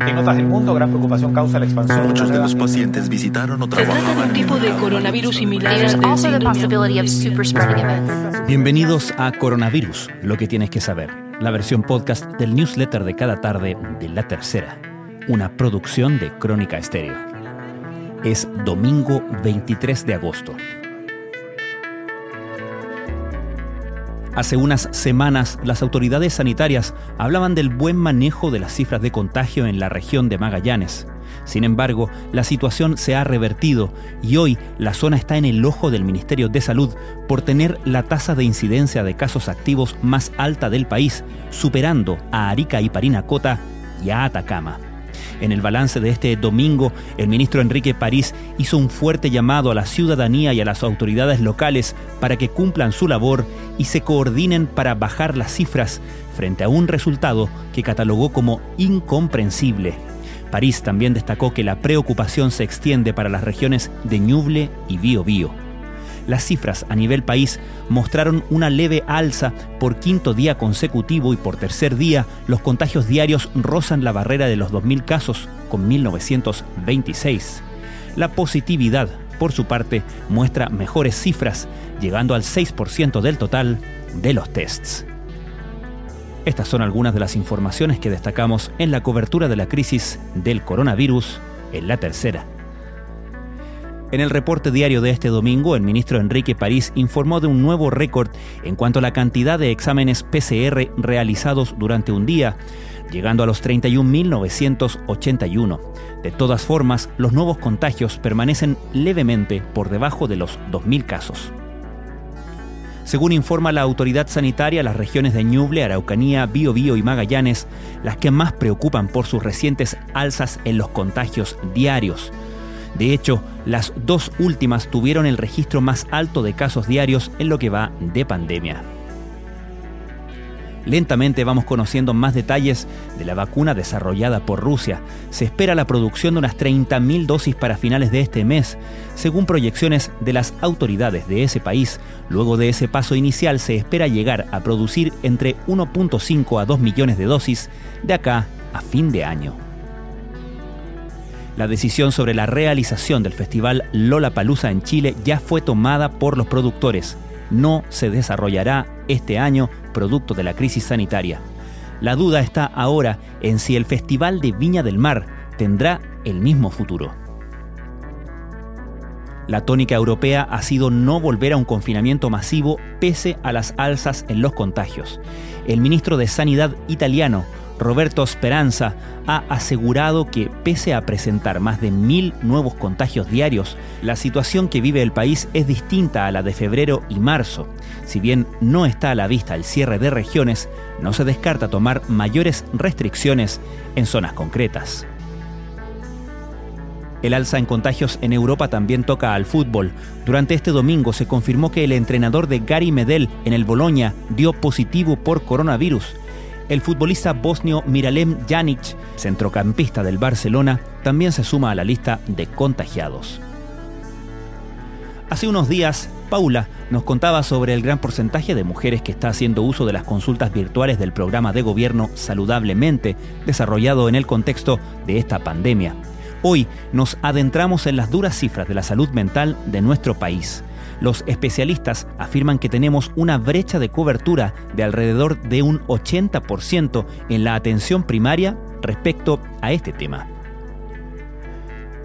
En otras del mundo, gran preocupación causa la expansión. Muchos de los pacientes visitaron o de trabajaban un tipo de coronavirus similar. Bienvenidos a Coronavirus, lo que tienes que saber, la versión podcast del newsletter de cada tarde de La Tercera, una producción de Crónica Estéreo. Es domingo 23 de agosto. Hace unas semanas, las autoridades sanitarias hablaban del buen manejo de las cifras de contagio en la región de Magallanes. Sin embargo, la situación se ha revertido y hoy la zona está en el ojo del Ministerio de Salud por tener la tasa de incidencia de casos activos más alta del país, superando a Arica y Parinacota y a Atacama. En el balance de este domingo, el ministro Enrique París hizo un fuerte llamado a la ciudadanía y a las autoridades locales para que cumplan su labor y se coordinen para bajar las cifras frente a un resultado que catalogó como incomprensible. París también destacó que la preocupación se extiende para las regiones de Ñuble y Biobío. Las cifras a nivel país mostraron una leve alza por quinto día consecutivo y por tercer día los contagios diarios rozan la barrera de los 2.000 casos con 1.926. La positividad, por su parte, muestra mejores cifras, llegando al 6% del total de los tests. Estas son algunas de las informaciones que destacamos en la cobertura de la crisis del coronavirus en la tercera. En el reporte diario de este domingo, el ministro Enrique París informó de un nuevo récord en cuanto a la cantidad de exámenes PCR realizados durante un día, llegando a los 31.981. De todas formas, los nuevos contagios permanecen levemente por debajo de los 2.000 casos. Según informa la autoridad sanitaria, las regiones de Ñuble, Araucanía, Biobío y Magallanes, las que más preocupan por sus recientes alzas en los contagios diarios. De hecho, las dos últimas tuvieron el registro más alto de casos diarios en lo que va de pandemia. Lentamente vamos conociendo más detalles de la vacuna desarrollada por Rusia. Se espera la producción de unas 30.000 dosis para finales de este mes, según proyecciones de las autoridades de ese país. Luego de ese paso inicial se espera llegar a producir entre 1.5 a 2 millones de dosis de acá a fin de año. La decisión sobre la realización del festival Lollapalooza en Chile ya fue tomada por los productores. No se desarrollará este año producto de la crisis sanitaria. La duda está ahora en si el Festival de Viña del Mar tendrá el mismo futuro. La tónica europea ha sido no volver a un confinamiento masivo pese a las alzas en los contagios. El ministro de Sanidad italiano, Roberto Speranza, ha asegurado que pese a presentar más de mil nuevos contagios diarios, la situación que vive el país es distinta a la de febrero y marzo. Si bien no está a la vista el cierre de regiones, no se descarta tomar mayores restricciones en zonas concretas. El alza en contagios en Europa también toca al fútbol. Durante este domingo se confirmó que el entrenador de Gary Medel en el Boloña dio positivo por coronavirus. El futbolista bosnio Miralem Janic, centrocampista del Barcelona, también se suma a la lista de contagiados. Hace unos días, Paula nos contaba sobre el gran porcentaje de mujeres que está haciendo uso de las consultas virtuales del programa de gobierno Saludablemente, desarrollado en el contexto de esta pandemia. Hoy nos adentramos en las duras cifras de la salud mental de nuestro país. Los especialistas afirman que tenemos una brecha de cobertura de alrededor de un 80% en la atención primaria respecto a este tema.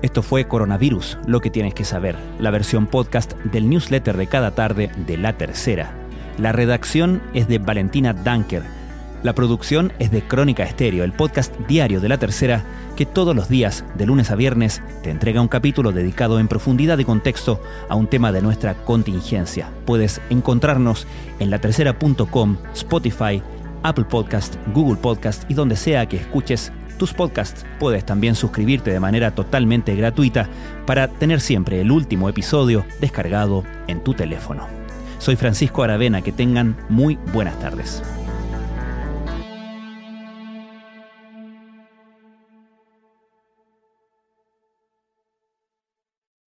Esto fue Coronavirus, lo que tienes que saber, la versión podcast del newsletter de cada tarde de La Tercera. La redacción es de Valentina Danker. La producción es de Crónica Estéreo, el podcast diario de La Tercera, que todos los días, de lunes a viernes, te entrega un capítulo dedicado en profundidad y contexto a un tema de nuestra contingencia. Puedes encontrarnos en latercera.com, Spotify, Apple Podcast, Google Podcast y donde sea que escuches tus podcasts. Puedes también suscribirte de manera totalmente gratuita para tener siempre el último episodio descargado en tu teléfono. Soy Francisco Aravena, que tengan muy buenas tardes.